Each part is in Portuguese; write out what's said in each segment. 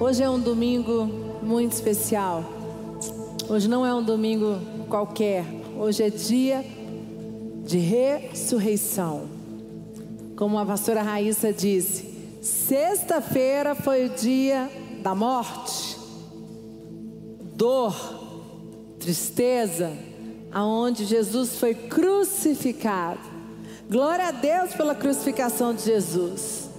Hoje é um domingo muito especial. Hoje não é um domingo qualquer. Hoje é dia de ressurreição. Como a pastora Raíssa disse, sexta-feira foi o dia da morte, dor, tristeza, aonde Jesus foi crucificado. Glória a Deus pela crucificação de Jesus,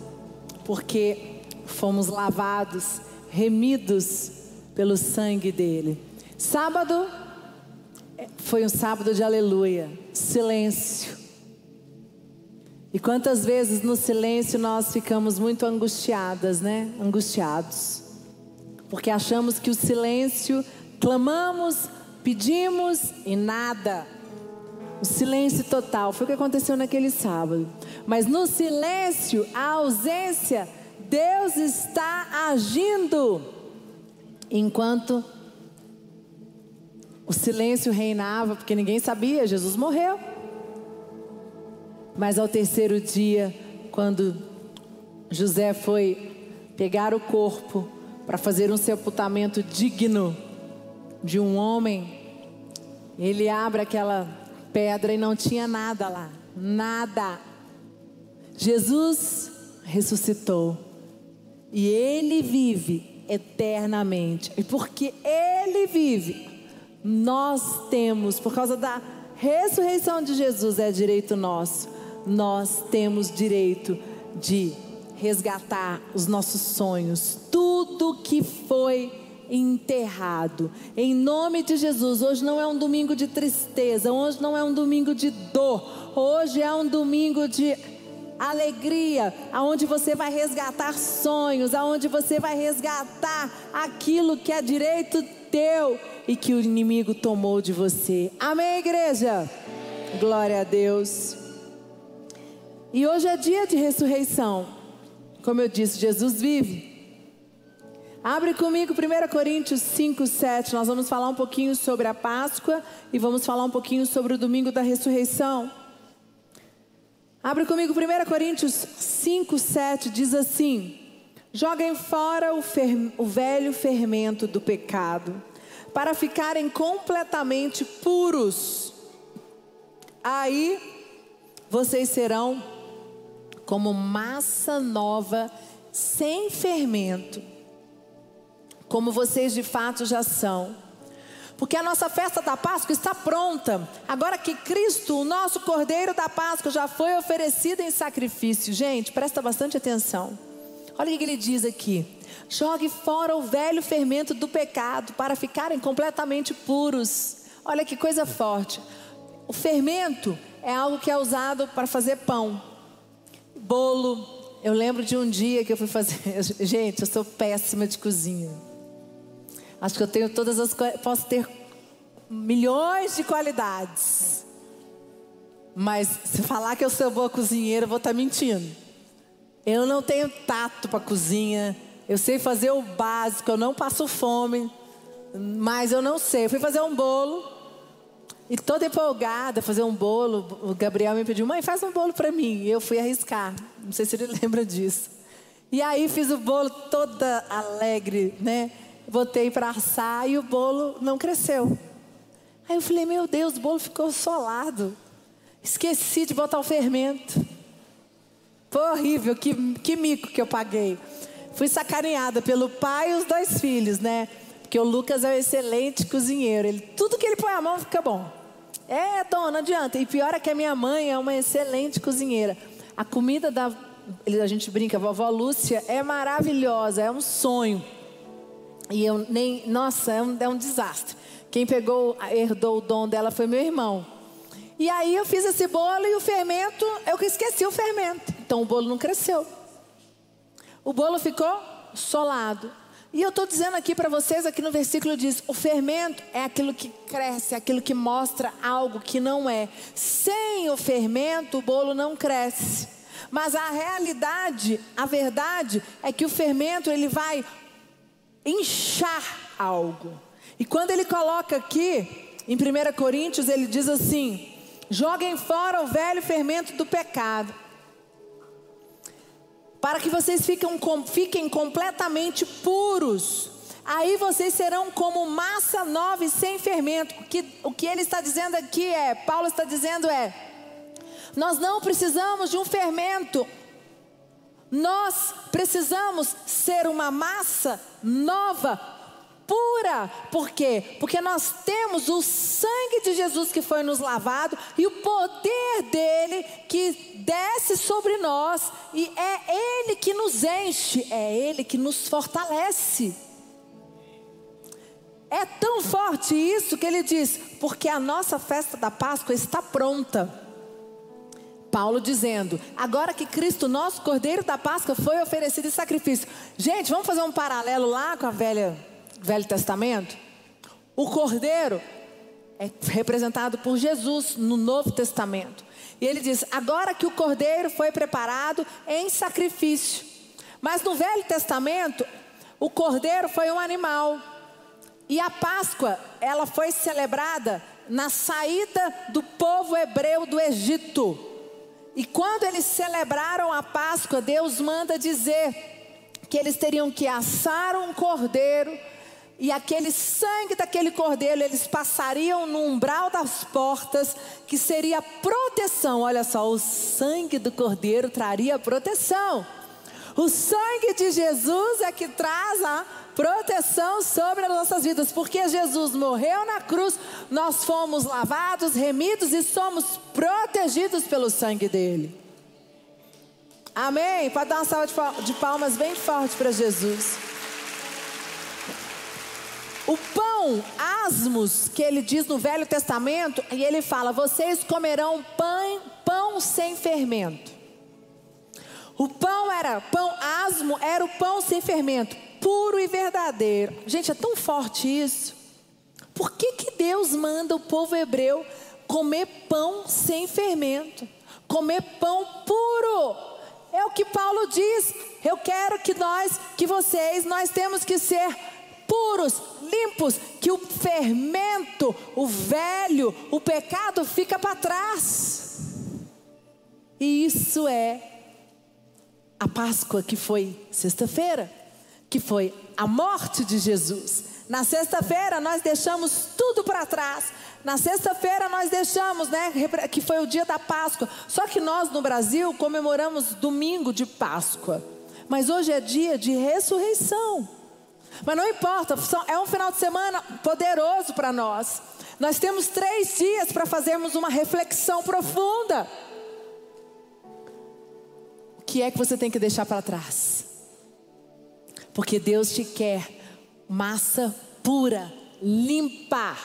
porque fomos lavados, remidos pelo sangue dele. Sábado foi um sábado de aleluia, silêncio. E quantas vezes no silêncio nós ficamos muito angustiadas, né? Angustiados. Porque achamos que o silêncio, clamamos, pedimos e nada. O silêncio total foi o que aconteceu naquele sábado. Mas no silêncio, a ausência, Deus está agindo. Enquanto o silêncio reinava, porque ninguém sabia, Jesus morreu. Mas ao terceiro dia, quando José foi pegar o corpo para fazer um sepultamento digno de um homem, ele abre aquela pedra e não tinha nada lá, nada. Jesus ressuscitou e ele vive eternamente. E porque ele vive, nós temos, por causa da ressurreição de Jesus, é direito nosso, nós temos direito de resgatar os nossos sonhos, tudo que foi enterrado. Em nome de Jesus, hoje não é um domingo de tristeza, hoje não é um domingo de dor, hoje é um domingo de alegria, aonde você vai resgatar sonhos, aonde você vai resgatar aquilo que é direito teu e que o inimigo tomou de você. Amém, igreja? Glória a Deus. E hoje é dia de ressurreição. Como eu disse, Jesus vive. Abre comigo 1 Coríntios 5, 7. Nós vamos falar um pouquinho sobre a Páscoa e vamos falar um pouquinho sobre o domingo da ressurreição. Abre comigo 1 Coríntios 5, 7. Diz assim: Joguem fora o, fer... o velho fermento do pecado, para ficarem completamente puros. Aí vocês serão como massa nova, sem fermento como vocês de fato já são. Porque a nossa festa da Páscoa está pronta. Agora que Cristo, o nosso Cordeiro da Páscoa, já foi oferecido em sacrifício. Gente, presta bastante atenção. Olha o que ele diz aqui. Jogue fora o velho fermento do pecado para ficarem completamente puros. Olha que coisa forte. O fermento é algo que é usado para fazer pão, bolo. Eu lembro de um dia que eu fui fazer. Gente, eu sou péssima de cozinha. Acho que eu tenho todas as posso ter milhões de qualidades. Mas se falar que eu sou boa cozinheira, eu vou estar tá mentindo. Eu não tenho tato para cozinha. Eu sei fazer o básico, eu não passo fome. Mas eu não sei. Eu fui fazer um bolo. E toda empolgada, fazer um bolo. O Gabriel me pediu, mãe, faz um bolo para mim. E eu fui arriscar. Não sei se ele lembra disso. E aí fiz o bolo toda alegre, né? Botei para assar e o bolo não cresceu. Aí eu falei, meu Deus, o bolo ficou solado. Esqueci de botar o fermento. Foi horrível, que, que mico que eu paguei. Fui sacaneada pelo pai e os dois filhos, né? Porque o Lucas é um excelente cozinheiro. Ele, tudo que ele põe a mão fica bom. É, dona, não adianta. E pior é que a minha mãe é uma excelente cozinheira. A comida da. A gente brinca, a vovó Lúcia é maravilhosa, é um sonho. E eu nem, nossa, é um, é um desastre. Quem pegou, herdou o dom dela foi meu irmão. E aí eu fiz esse bolo e o fermento, eu esqueci o fermento. Então o bolo não cresceu. O bolo ficou solado. E eu estou dizendo aqui para vocês, aqui no versículo diz: o fermento é aquilo que cresce, aquilo que mostra algo que não é. Sem o fermento, o bolo não cresce. Mas a realidade, a verdade é que o fermento ele vai inchar algo. E quando ele coloca aqui, em 1 Coríntios, ele diz assim: joguem fora o velho fermento do pecado. para que vocês fiquem, fiquem completamente puros. Aí vocês serão como massa nova e sem fermento. O que, o que ele está dizendo aqui é, Paulo está dizendo é, nós não precisamos de um fermento, nós precisamos ser uma massa nova, pura. Por quê? Porque nós temos o sangue de Jesus que foi nos lavado e o poder dele que desce sobre nós e é ele que nos enche, é ele que nos fortalece. É tão forte isso que ele diz, porque a nossa festa da Páscoa está pronta. Paulo dizendo: agora que Cristo, nosso Cordeiro da Páscoa, foi oferecido em sacrifício. Gente, vamos fazer um paralelo lá com a velha, Velho Testamento? O Cordeiro é representado por Jesus no Novo Testamento. E ele diz: agora que o Cordeiro foi preparado em sacrifício. Mas no Velho Testamento, o Cordeiro foi um animal. E a Páscoa, ela foi celebrada na saída do povo hebreu do Egito. E quando eles celebraram a Páscoa, Deus manda dizer que eles teriam que assar um cordeiro e aquele sangue daquele cordeiro eles passariam no umbral das portas, que seria proteção. Olha só, o sangue do cordeiro traria proteção. O sangue de Jesus é que traz a proteção sobre as nossas vidas, porque Jesus morreu na cruz, nós fomos lavados, remidos e somos protegidos pelo sangue dele. Amém? Pode dar uma salva de palmas bem forte para Jesus. O pão asmos, que ele diz no Velho Testamento, e ele fala: vocês comerão pão, pão sem fermento. O pão era, pão asmo era o pão sem fermento puro e verdadeiro. Gente, é tão forte isso. Por que, que Deus manda o povo hebreu comer pão sem fermento? Comer pão puro. É o que Paulo diz. Eu quero que nós, que vocês, nós temos que ser puros, limpos, que o fermento, o velho, o pecado fica para trás. E isso é a Páscoa que foi sexta-feira que foi a morte de Jesus. Na sexta-feira nós deixamos tudo para trás. Na sexta-feira nós deixamos, né, que foi o dia da Páscoa. Só que nós no Brasil comemoramos domingo de Páscoa. Mas hoje é dia de ressurreição. Mas não importa, é um final de semana poderoso para nós. Nós temos três dias para fazermos uma reflexão profunda. O que é que você tem que deixar para trás? Porque Deus te quer massa pura, limpa.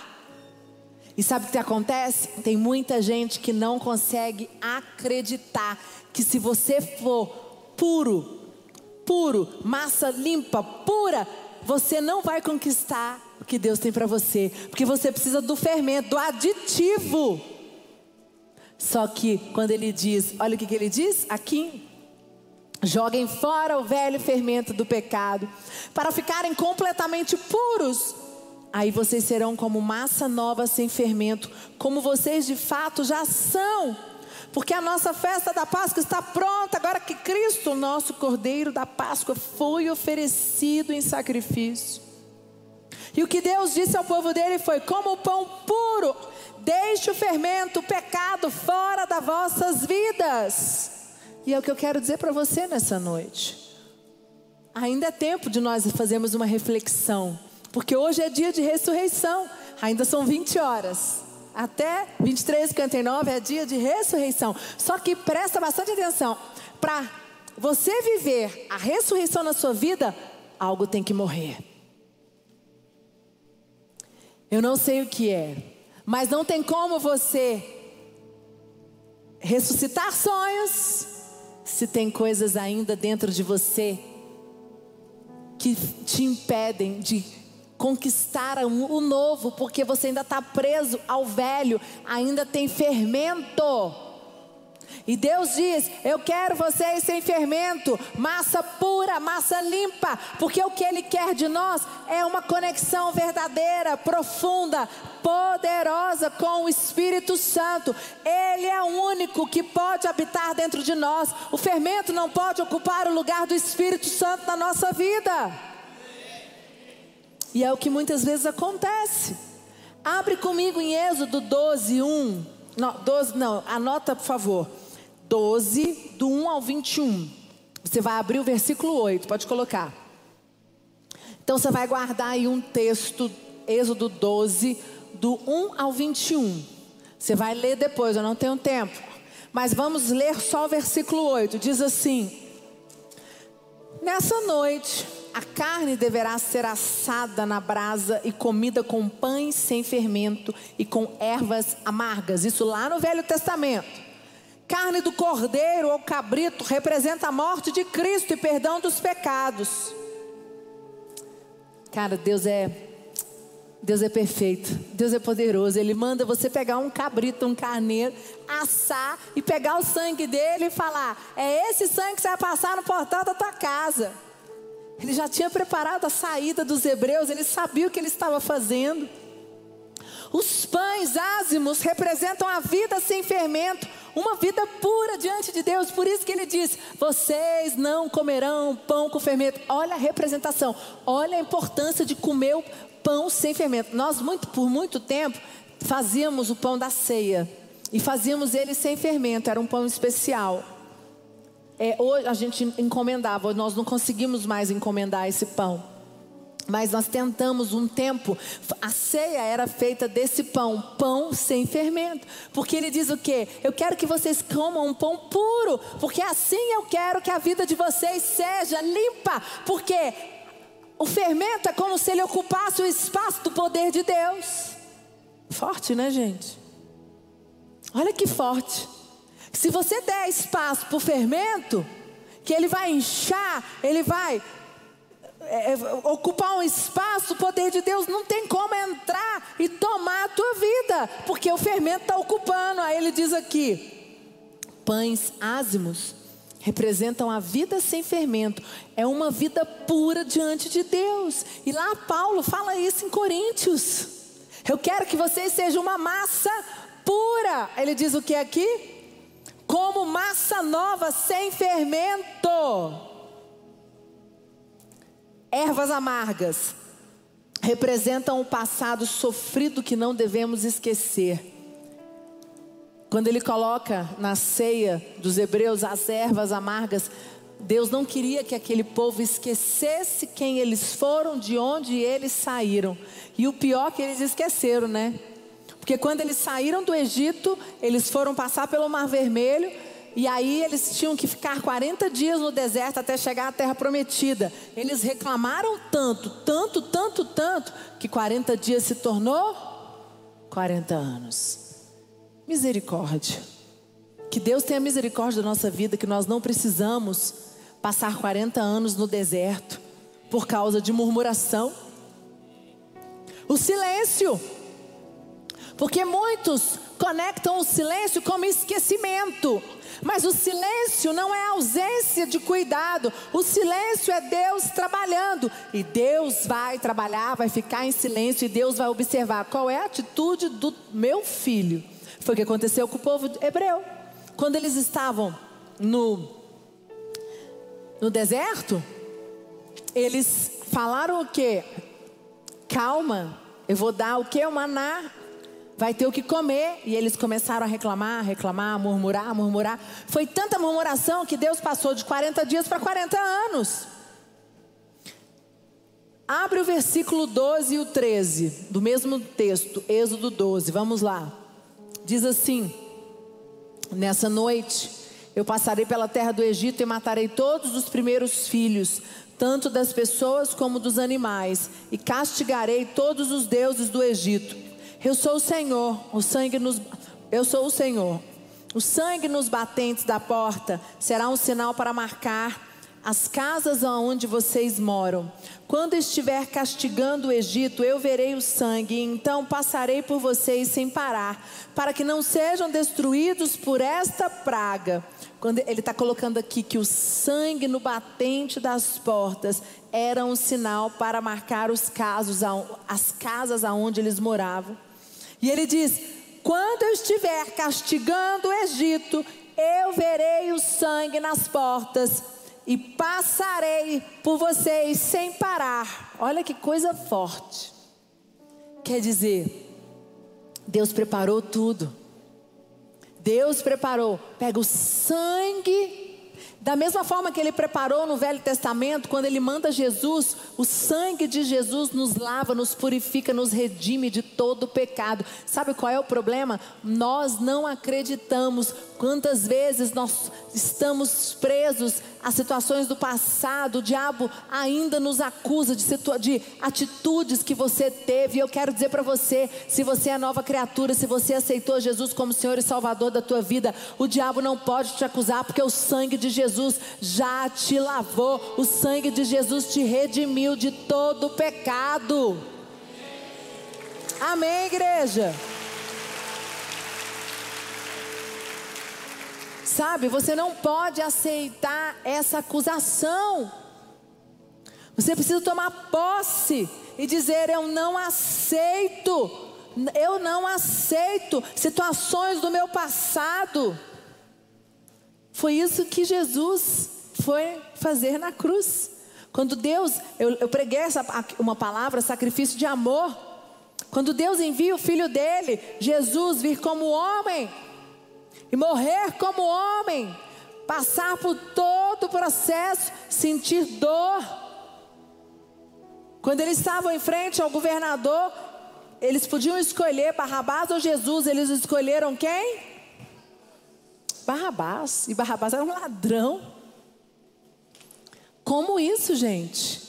E sabe o que acontece? Tem muita gente que não consegue acreditar que se você for puro, puro, massa limpa, pura, você não vai conquistar o que Deus tem para você, porque você precisa do fermento, do aditivo. Só que quando ele diz, olha o que, que ele diz aqui Joguem fora o velho fermento do pecado, para ficarem completamente puros. Aí vocês serão como massa nova sem fermento, como vocês de fato já são. Porque a nossa festa da Páscoa está pronta, agora que Cristo, nosso Cordeiro da Páscoa, foi oferecido em sacrifício. E o que Deus disse ao povo dele foi: como o pão puro, deixe o fermento, o pecado fora das vossas vidas. E é o que eu quero dizer para você nessa noite. Ainda é tempo de nós fazermos uma reflexão, porque hoje é dia de ressurreição, ainda são 20 horas. Até 23, 59 é dia de ressurreição. Só que presta bastante atenção. Para você viver a ressurreição na sua vida, algo tem que morrer. Eu não sei o que é, mas não tem como você ressuscitar sonhos, se tem coisas ainda dentro de você que te impedem de conquistar o novo, porque você ainda está preso ao velho, ainda tem fermento. E Deus diz: Eu quero vocês sem fermento, massa pura, massa limpa, porque o que Ele quer de nós é uma conexão verdadeira, profunda, poderosa com o Espírito Santo. Ele é o único que pode habitar dentro de nós. O fermento não pode ocupar o lugar do Espírito Santo na nossa vida. E é o que muitas vezes acontece. Abre comigo em Êxodo 12, 1. Não, 12, não, anota por favor. 12, do 1 ao 21. Você vai abrir o versículo 8, pode colocar. Então você vai guardar aí um texto, Êxodo 12, do 1 ao 21. Você vai ler depois, eu não tenho tempo. Mas vamos ler só o versículo 8. Diz assim: Nessa noite, a carne deverá ser assada na brasa e comida com pães sem fermento e com ervas amargas. Isso lá no Velho Testamento. Carne do cordeiro ou cabrito representa a morte de Cristo e perdão dos pecados. Cara, Deus é Deus é perfeito, Deus é poderoso. Ele manda você pegar um cabrito, um carneiro, assar e pegar o sangue dele e falar: é esse sangue que você vai passar no portal da tua casa. Ele já tinha preparado a saída dos hebreus, ele sabia o que ele estava fazendo. Os pães ázimos representam a vida sem fermento, uma vida pura diante de Deus. Por isso que ele diz: vocês não comerão pão com fermento. Olha a representação, olha a importância de comer pão sem fermento. Nós, muito, por muito tempo, fazíamos o pão da ceia e fazíamos ele sem fermento, era um pão especial. É, hoje a gente encomendava, nós não conseguimos mais encomendar esse pão. Mas nós tentamos um tempo, a ceia era feita desse pão, pão sem fermento. Porque ele diz o quê? Eu quero que vocês comam um pão puro, porque assim eu quero que a vida de vocês seja limpa. Porque o fermento é como se ele ocupasse o espaço do poder de Deus. Forte, né, gente? Olha que forte. Se você der espaço para o fermento, que ele vai inchar, ele vai é, é, ocupar um espaço, o poder de Deus não tem como entrar e tomar a tua vida, porque o fermento está ocupando. Aí ele diz aqui: pães ázimos representam a vida sem fermento, é uma vida pura diante de Deus. E lá Paulo fala isso em Coríntios. Eu quero que vocês sejam uma massa pura. Ele diz o que aqui? Como massa nova sem fermento Ervas amargas representam o passado sofrido que não devemos esquecer. Quando ele coloca na ceia dos hebreus as ervas amargas, Deus não queria que aquele povo esquecesse quem eles foram, de onde eles saíram. E o pior é que eles esqueceram, né? Porque quando eles saíram do Egito, eles foram passar pelo Mar Vermelho e aí eles tinham que ficar 40 dias no deserto até chegar à terra prometida. Eles reclamaram tanto, tanto, tanto, tanto, que 40 dias se tornou 40 anos. Misericórdia. Que Deus tenha misericórdia da nossa vida, que nós não precisamos passar 40 anos no deserto por causa de murmuração. O silêncio. Porque muitos conectam o silêncio como esquecimento. Mas o silêncio não é ausência de cuidado, o silêncio é Deus trabalhando. E Deus vai trabalhar, vai ficar em silêncio e Deus vai observar qual é a atitude do meu filho. Foi o que aconteceu com o povo hebreu. Quando eles estavam no, no deserto, eles falaram o que? Calma, eu vou dar o que? O maná vai ter o que comer. E eles começaram a reclamar, reclamar, murmurar, murmurar. Foi tanta murmuração que Deus passou de 40 dias para 40 anos. Abre o versículo 12 e o 13 do mesmo texto, Êxodo 12. Vamos lá. Diz assim: Nessa noite eu passarei pela terra do Egito e matarei todos os primeiros filhos, tanto das pessoas como dos animais, e castigarei todos os deuses do Egito eu sou o Senhor, o sangue nos Eu sou o Senhor. O sangue nos batentes da porta será um sinal para marcar as casas aonde vocês moram. Quando estiver castigando o Egito, eu verei o sangue, então passarei por vocês sem parar, para que não sejam destruídos por esta praga. Quando ele está colocando aqui que o sangue no batente das portas era um sinal para marcar os casos, as casas aonde eles moravam. E ele diz: quando eu estiver castigando o Egito, eu verei o sangue nas portas e passarei por vocês sem parar. Olha que coisa forte. Quer dizer, Deus preparou tudo. Deus preparou. Pega o sangue da mesma forma que ele preparou no Velho Testamento, quando ele manda Jesus, o sangue de Jesus nos lava, nos purifica, nos redime de todo pecado. Sabe qual é o problema? Nós não acreditamos quantas vezes nós estamos presos a situações do passado, o diabo ainda nos acusa de, de atitudes que você teve. E eu quero dizer para você: se você é nova criatura, se você aceitou Jesus como Senhor e Salvador da tua vida, o diabo não pode te acusar, porque o sangue de Jesus já te lavou, o sangue de Jesus te redimiu de todo pecado. Amém, igreja? Sabe, você não pode aceitar essa acusação. Você precisa tomar posse e dizer: Eu não aceito, eu não aceito situações do meu passado. Foi isso que Jesus foi fazer na cruz. Quando Deus, eu, eu preguei essa, uma palavra, sacrifício de amor. Quando Deus envia o filho dele, Jesus, vir como homem e morrer como homem, passar por todo o processo, sentir dor. Quando eles estavam em frente ao governador, eles podiam escolher Barrabás ou Jesus, eles escolheram quem? Barrabás, e Barrabás era um ladrão. Como isso, gente?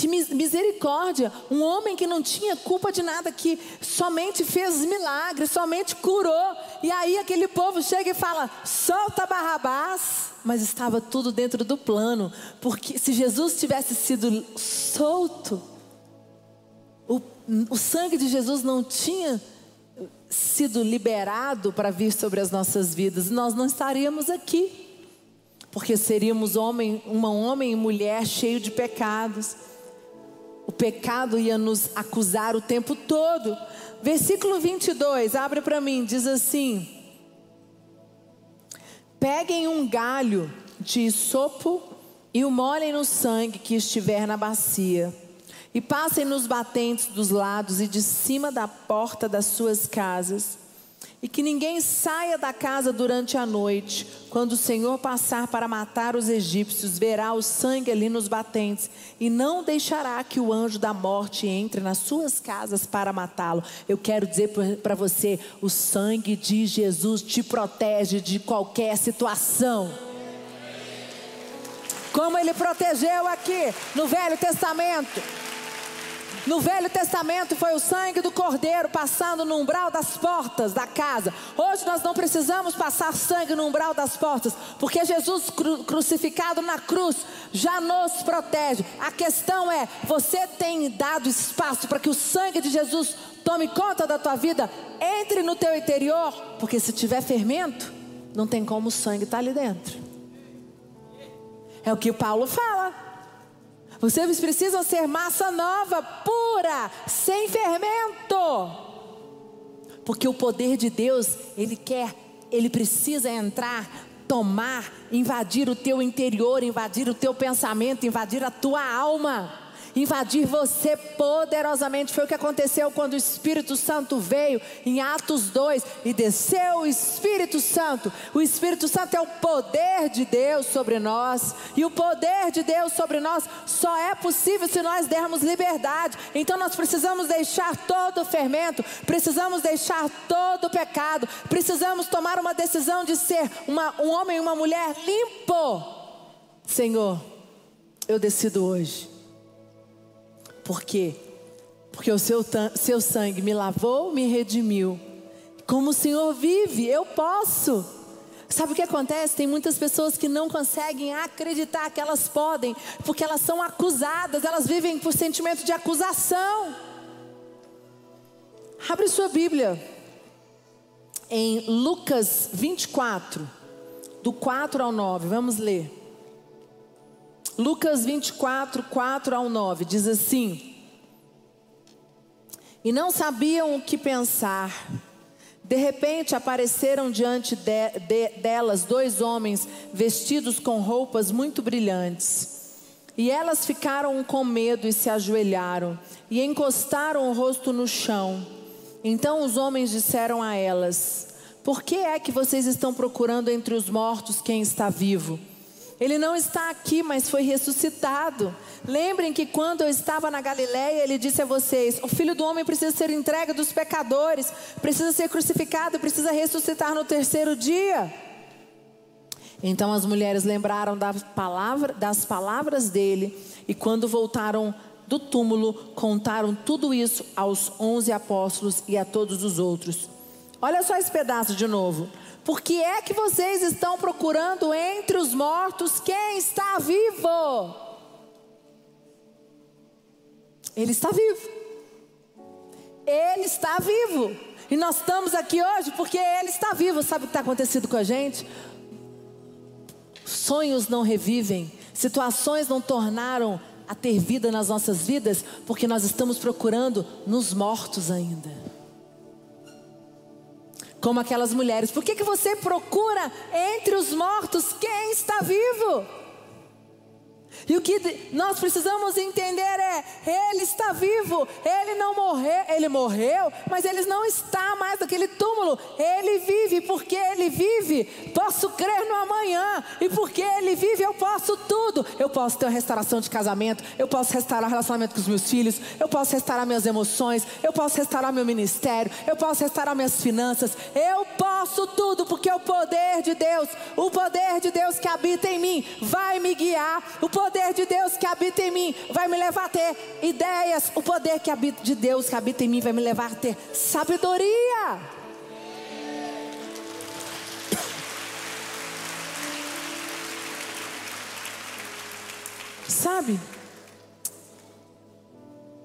Que misericórdia, um homem que não tinha culpa de nada, que somente fez milagres, somente curou. E aí aquele povo chega e fala: solta Barrabás. Mas estava tudo dentro do plano, porque se Jesus tivesse sido solto, o, o sangue de Jesus não tinha sido liberado para vir sobre as nossas vidas, nós não estaríamos aqui, porque seríamos homem, uma homem e mulher cheio de pecados. O pecado ia nos acusar o tempo todo. Versículo 22, abre para mim, diz assim: Peguem um galho de sopo e o molhem no sangue que estiver na bacia, e passem nos batentes dos lados e de cima da porta das suas casas e que ninguém saia da casa durante a noite. Quando o Senhor passar para matar os egípcios, verá o sangue ali nos batentes, e não deixará que o anjo da morte entre nas suas casas para matá-lo. Eu quero dizer para você: o sangue de Jesus te protege de qualquer situação. Como ele protegeu aqui no Velho Testamento. No Velho Testamento foi o sangue do cordeiro passando no umbral das portas da casa. Hoje nós não precisamos passar sangue no umbral das portas, porque Jesus cru crucificado na cruz já nos protege. A questão é: você tem dado espaço para que o sangue de Jesus tome conta da tua vida, entre no teu interior, porque se tiver fermento, não tem como o sangue estar tá ali dentro. É o que Paulo fala. Vocês precisam ser massa nova, pura, sem fermento. Porque o poder de Deus, ele quer, ele precisa entrar, tomar, invadir o teu interior, invadir o teu pensamento, invadir a tua alma invadir você poderosamente. Foi o que aconteceu quando o Espírito Santo veio em Atos 2 e desceu o Espírito Santo. O Espírito Santo é o poder de Deus sobre nós, e o poder de Deus sobre nós só é possível se nós dermos liberdade. Então nós precisamos deixar todo o fermento, precisamos deixar todo o pecado, precisamos tomar uma decisão de ser uma, um homem e uma mulher limpo. Senhor, eu decido hoje por quê? Porque o seu, seu sangue me lavou, me redimiu. Como o Senhor vive, eu posso. Sabe o que acontece? Tem muitas pessoas que não conseguem acreditar que elas podem, porque elas são acusadas, elas vivem por sentimento de acusação. Abre sua Bíblia em Lucas 24, do 4 ao 9, vamos ler. Lucas 24, 4 ao 9, diz assim: E não sabiam o que pensar. De repente apareceram diante de, de, delas dois homens vestidos com roupas muito brilhantes. E elas ficaram com medo e se ajoelharam e encostaram o rosto no chão. Então os homens disseram a elas: Por que é que vocês estão procurando entre os mortos quem está vivo? Ele não está aqui, mas foi ressuscitado. Lembrem que quando eu estava na Galiléia, ele disse a vocês: o filho do homem precisa ser entregue dos pecadores, precisa ser crucificado, precisa ressuscitar no terceiro dia. Então as mulheres lembraram da palavra, das palavras dele e quando voltaram do túmulo, contaram tudo isso aos onze apóstolos e a todos os outros. Olha só esse pedaço de novo. Por que é que vocês estão procurando entre os mortos quem está vivo? Ele está vivo. Ele está vivo. E nós estamos aqui hoje porque Ele está vivo. Sabe o que está acontecendo com a gente? Sonhos não revivem, situações não tornaram a ter vida nas nossas vidas, porque nós estamos procurando nos mortos ainda como aquelas mulheres. Por que, que você procura entre os mortos quem está vivo? E o que nós precisamos entender é: Ele está vivo, Ele não morreu, Ele morreu, mas Ele não está mais naquele túmulo. Ele vive, porque Ele vive, posso crer no amanhã, e porque Ele vive, eu posso tudo. Eu posso ter uma restauração de casamento, eu posso restaurar o relacionamento com os meus filhos, eu posso restaurar minhas emoções, eu posso restaurar meu ministério, eu posso restaurar minhas finanças, eu posso tudo, porque o poder de Deus, o poder de Deus que habita em mim, vai me guiar, o poder poder de Deus que habita em mim vai me levar a ter ideias. O poder que habita, de Deus que habita em mim vai me levar a ter sabedoria. Sabe?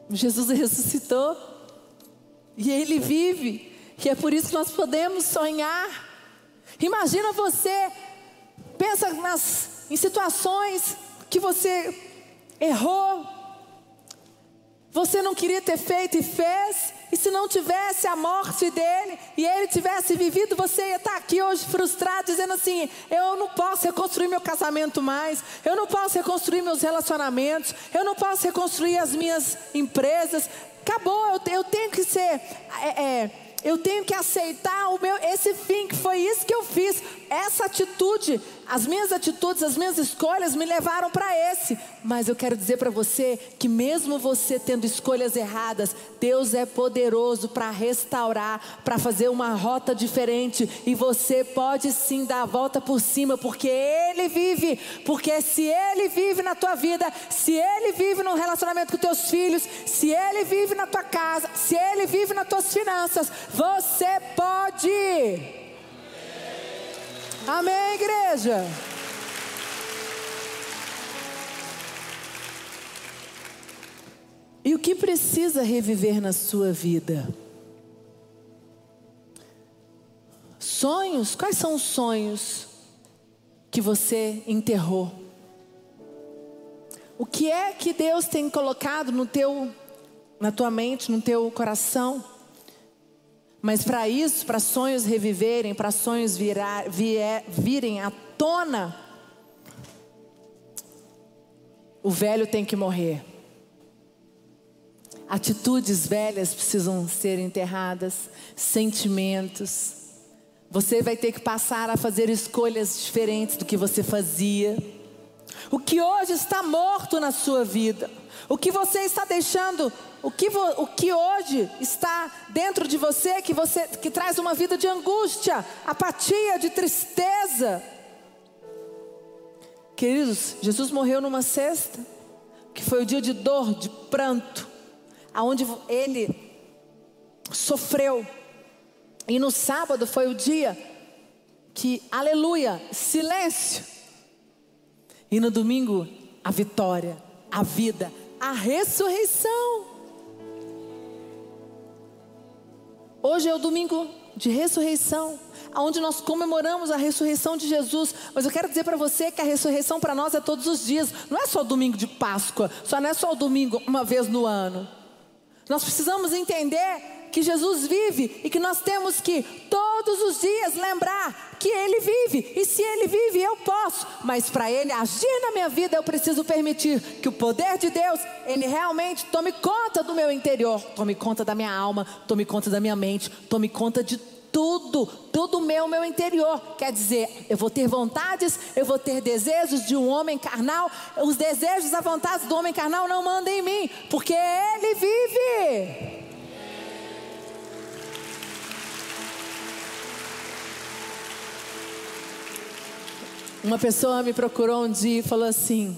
Jesus ressuscitou e ele vive, e é por isso que nós podemos sonhar. Imagina você, pensa nas, em situações que você errou, você não queria ter feito e fez, e se não tivesse a morte dele e ele tivesse vivido, você ia estar aqui hoje frustrado, dizendo assim: eu não posso reconstruir meu casamento mais, eu não posso reconstruir meus relacionamentos, eu não posso reconstruir as minhas empresas. Acabou, eu, eu tenho que ser. É, é, eu tenho que aceitar o meu, esse fim, que foi isso que eu fiz. Essa atitude, as minhas atitudes, as minhas escolhas me levaram para esse. Mas eu quero dizer para você que, mesmo você tendo escolhas erradas, Deus é poderoso para restaurar, para fazer uma rota diferente. E você pode sim dar a volta por cima, porque Ele vive. Porque se Ele vive na tua vida, se Ele vive no relacionamento com teus filhos, se Ele vive na tua casa, se Ele vive nas tuas finanças, você pode. Amém, igreja? E o que precisa reviver na sua vida? Sonhos? Quais são os sonhos que você enterrou? O que é que Deus tem colocado no teu, na tua mente, no teu coração? Mas para isso, para sonhos reviverem, para sonhos virar, vier, virem à tona, o velho tem que morrer. Atitudes velhas precisam ser enterradas, sentimentos. Você vai ter que passar a fazer escolhas diferentes do que você fazia. O que hoje está morto na sua vida, o que você está deixando o que, o que hoje está dentro de você que você que traz uma vida de angústia, apatia, de tristeza. Queridos, Jesus morreu numa sexta, que foi o dia de dor, de pranto, aonde ele sofreu. E no sábado foi o dia que, aleluia, silêncio. E no domingo, a vitória, a vida, a ressurreição. Hoje é o domingo de ressurreição, onde nós comemoramos a ressurreição de Jesus. Mas eu quero dizer para você que a ressurreição para nós é todos os dias, não é só o domingo de Páscoa, só não é só o domingo uma vez no ano. Nós precisamos entender que Jesus vive e que nós temos que todos os dias lembrar que Ele vive. E se Ele vive, eu posso. Mas para Ele agir na minha vida, eu preciso permitir que o poder de Deus, Ele realmente tome conta do meu interior, tome conta da minha alma, tome conta da minha mente, tome conta de tudo, tudo meu, meu interior. Quer dizer, eu vou ter vontades, eu vou ter desejos de um homem carnal. Os desejos, a vontade do homem carnal não mandam em mim, porque ele vive. Uma pessoa me procurou um dia e falou assim: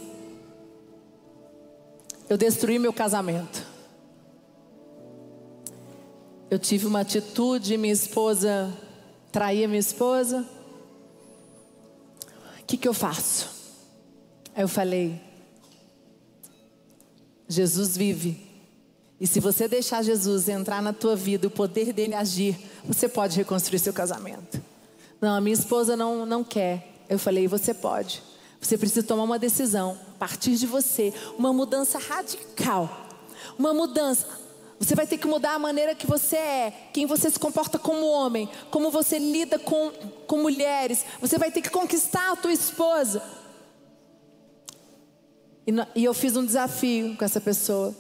Eu destruí meu casamento. Eu tive uma atitude, minha esposa traía minha esposa. O que, que eu faço? Aí eu falei: Jesus vive. E se você deixar Jesus entrar na tua vida, o poder dele agir, você pode reconstruir seu casamento. Não, a minha esposa não, não quer. Eu falei: você pode. Você precisa tomar uma decisão, a partir de você, uma mudança radical. Uma mudança. Você vai ter que mudar a maneira que você é, quem você se comporta como homem, como você lida com, com mulheres. Você vai ter que conquistar a tua esposa. E, e eu fiz um desafio com essa pessoa.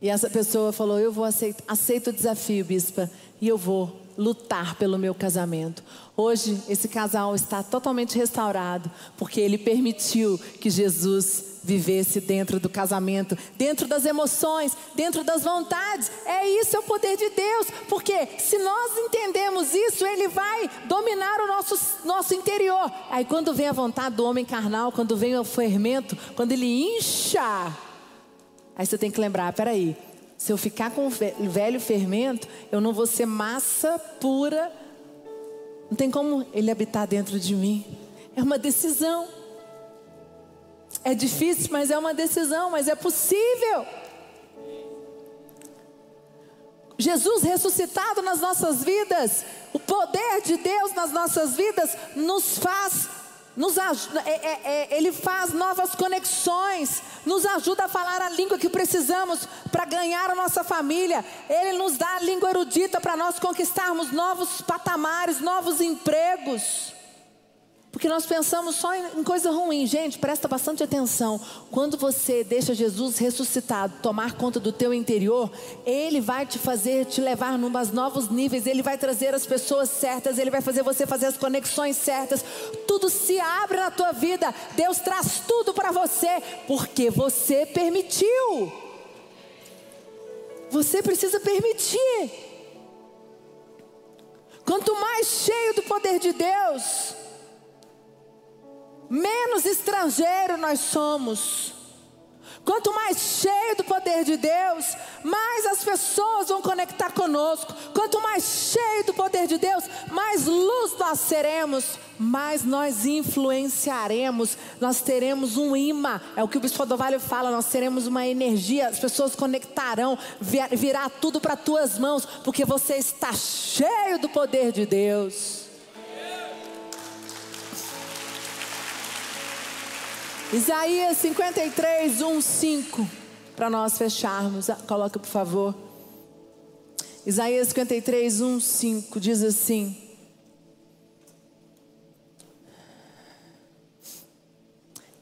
E essa pessoa falou: Eu vou aceitar, aceito o desafio, bispa, e eu vou lutar pelo meu casamento. Hoje, esse casal está totalmente restaurado, porque ele permitiu que Jesus vivesse dentro do casamento, dentro das emoções, dentro das vontades. É isso é o poder de Deus, porque se nós entendemos isso, ele vai dominar o nosso, nosso interior. Aí quando vem a vontade do homem carnal, quando vem o fermento, quando ele incha, aí você tem que lembrar, peraí, se eu ficar com o velho fermento, eu não vou ser massa pura. Não tem como ele habitar dentro de mim. É uma decisão. É difícil, mas é uma decisão, mas é possível. Jesus ressuscitado nas nossas vidas, o poder de Deus nas nossas vidas nos faz, nos, é, é, é, ele faz novas conexões, nos ajuda a falar a língua que precisamos para ganhar a nossa família. Ele nos dá a língua erudita para nós conquistarmos novos patamares, novos empregos. Porque nós pensamos só em, coisa ruim. Gente, presta bastante atenção. Quando você deixa Jesus ressuscitado tomar conta do teu interior, Ele vai te fazer, te levar numas novos níveis. Ele vai trazer as pessoas certas. Ele vai fazer você fazer as conexões certas. Tudo se abre na tua vida. Deus traz tudo para você. Porque você permitiu. Você precisa permitir. Quanto mais cheio do poder de Deus menos estrangeiro nós somos. Quanto mais cheio do poder de Deus, mais as pessoas vão conectar conosco. Quanto mais cheio do poder de Deus, mais luz nós seremos, mais nós influenciaremos. Nós teremos um imã, é o que o Bispo Dovalho fala. Nós teremos uma energia, as pessoas conectarão, virá tudo para tuas mãos, porque você está cheio do poder de Deus. Isaías 53, 1, 5. Para nós fecharmos. Ah, coloca, por favor. Isaías 53, 1, 5 diz assim: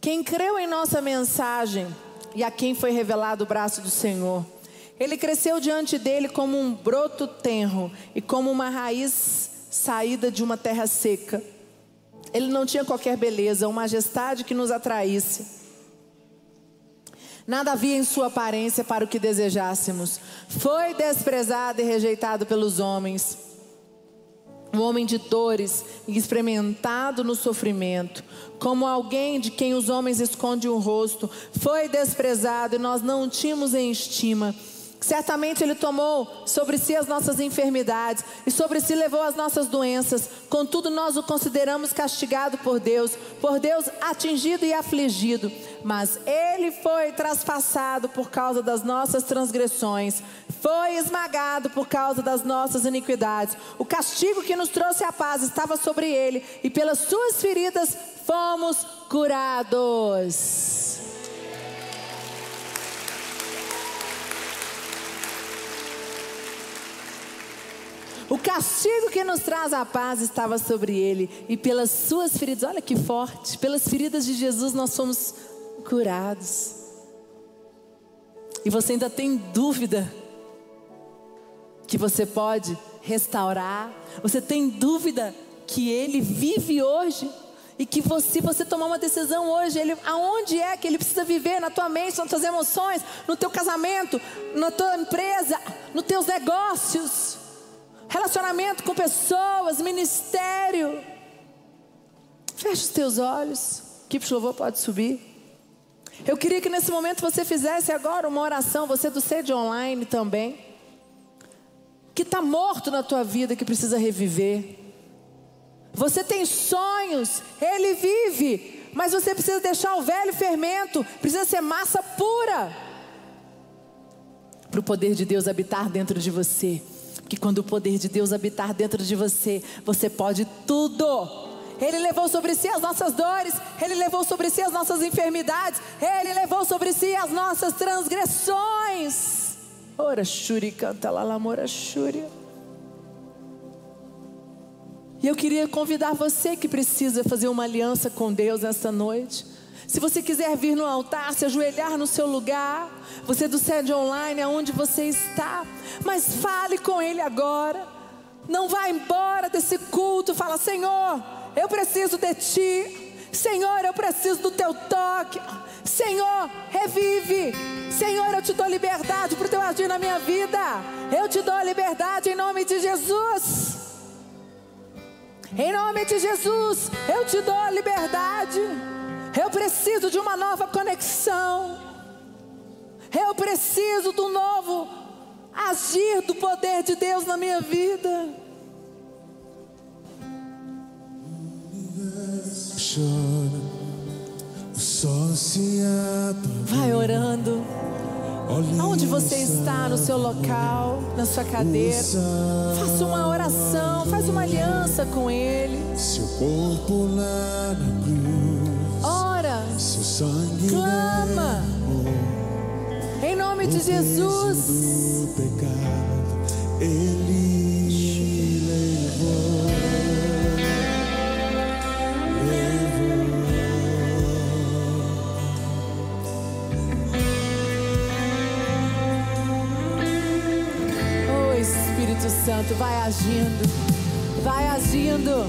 Quem creu em nossa mensagem e a quem foi revelado o braço do Senhor, ele cresceu diante dele como um broto tenro e como uma raiz saída de uma terra seca. Ele não tinha qualquer beleza ou majestade que nos atraísse. Nada havia em sua aparência para o que desejássemos. Foi desprezado e rejeitado pelos homens. Um homem de dores experimentado no sofrimento, como alguém de quem os homens escondem o rosto, foi desprezado e nós não tínhamos em estima. Certamente Ele tomou sobre si as nossas enfermidades e sobre si levou as nossas doenças. Contudo, nós o consideramos castigado por Deus, por Deus atingido e afligido. Mas Ele foi traspassado por causa das nossas transgressões, foi esmagado por causa das nossas iniquidades. O castigo que nos trouxe a paz estava sobre Ele, e pelas Suas feridas fomos curados. O castigo que nos traz a paz estava sobre ele, e pelas suas feridas, olha que forte, pelas feridas de Jesus nós somos curados. E você ainda tem dúvida que você pode restaurar? Você tem dúvida que ele vive hoje? E que você, se você tomar uma decisão hoje, ele, aonde é que ele precisa viver? Na tua mente, nas tuas emoções, no teu casamento, na tua empresa, nos teus negócios relacionamento com pessoas, ministério. Feche os teus olhos. Que louvor pode subir. Eu queria que nesse momento você fizesse agora uma oração, você do sede online também, que está morto na tua vida, que precisa reviver. Você tem sonhos, ele vive, mas você precisa deixar o velho fermento, precisa ser massa pura, para o poder de Deus habitar dentro de você que quando o poder de Deus habitar dentro de você, você pode tudo. Ele levou sobre si as nossas dores, Ele levou sobre si as nossas enfermidades, Ele levou sobre si as nossas transgressões. Ora, Shuri, canta lá, lamora, Shuri. E eu queria convidar você que precisa fazer uma aliança com Deus nesta noite. Se você quiser vir no altar, se ajoelhar no seu lugar, você do sede online, aonde você está, mas fale com Ele agora. Não vá embora desse culto. Fala, Senhor, eu preciso de Ti. Senhor, eu preciso do Teu toque. Senhor, revive. Senhor, eu te dou liberdade para o Teu agir na minha vida. Eu te dou liberdade em nome de Jesus. Em nome de Jesus, eu te dou liberdade. Eu preciso de uma nova conexão. Eu preciso do novo agir do poder de Deus na minha vida. Vai orando. Aonde você está no seu local, na sua cadeira, faça uma oração, faz uma aliança com Ele. Seu corpo lá na cruz seu sangue clama. Em nome de Jesus. Do pecado, ele levou. Levou. Oh Espírito Santo, vai agindo. Vai agindo.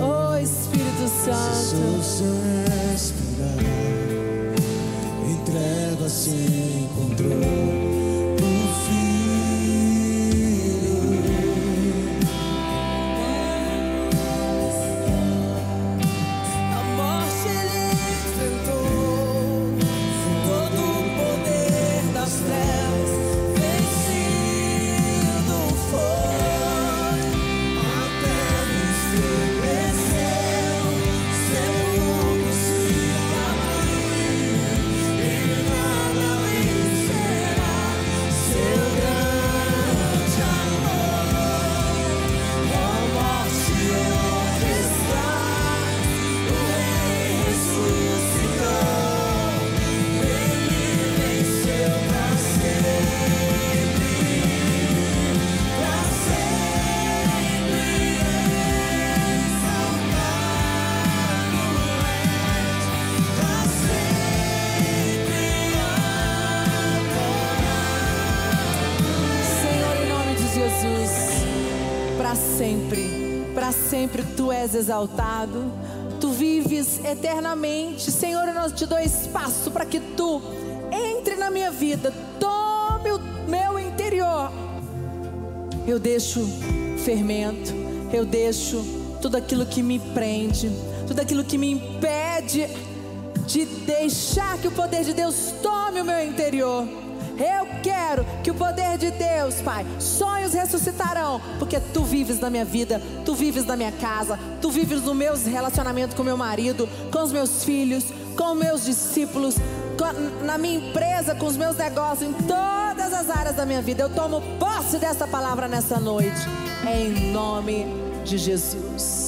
Oh Espírito Santo. Se respirar, entrega sem controle. És exaltado, tu vives eternamente. Senhor, eu te dou espaço para que tu entre na minha vida, tome o meu interior. Eu deixo fermento, eu deixo tudo aquilo que me prende, tudo aquilo que me impede de deixar que o poder de Deus tome o meu interior. Eu quero que o poder de Deus, Pai, sonhos ressuscitarão, porque tu vives na minha vida, tu vives na minha casa, tu vives no meu relacionamento com meu marido, com os meus filhos, com meus discípulos, com, na minha empresa, com os meus negócios, em todas as áreas da minha vida. Eu tomo posse dessa palavra nessa noite, em nome de Jesus.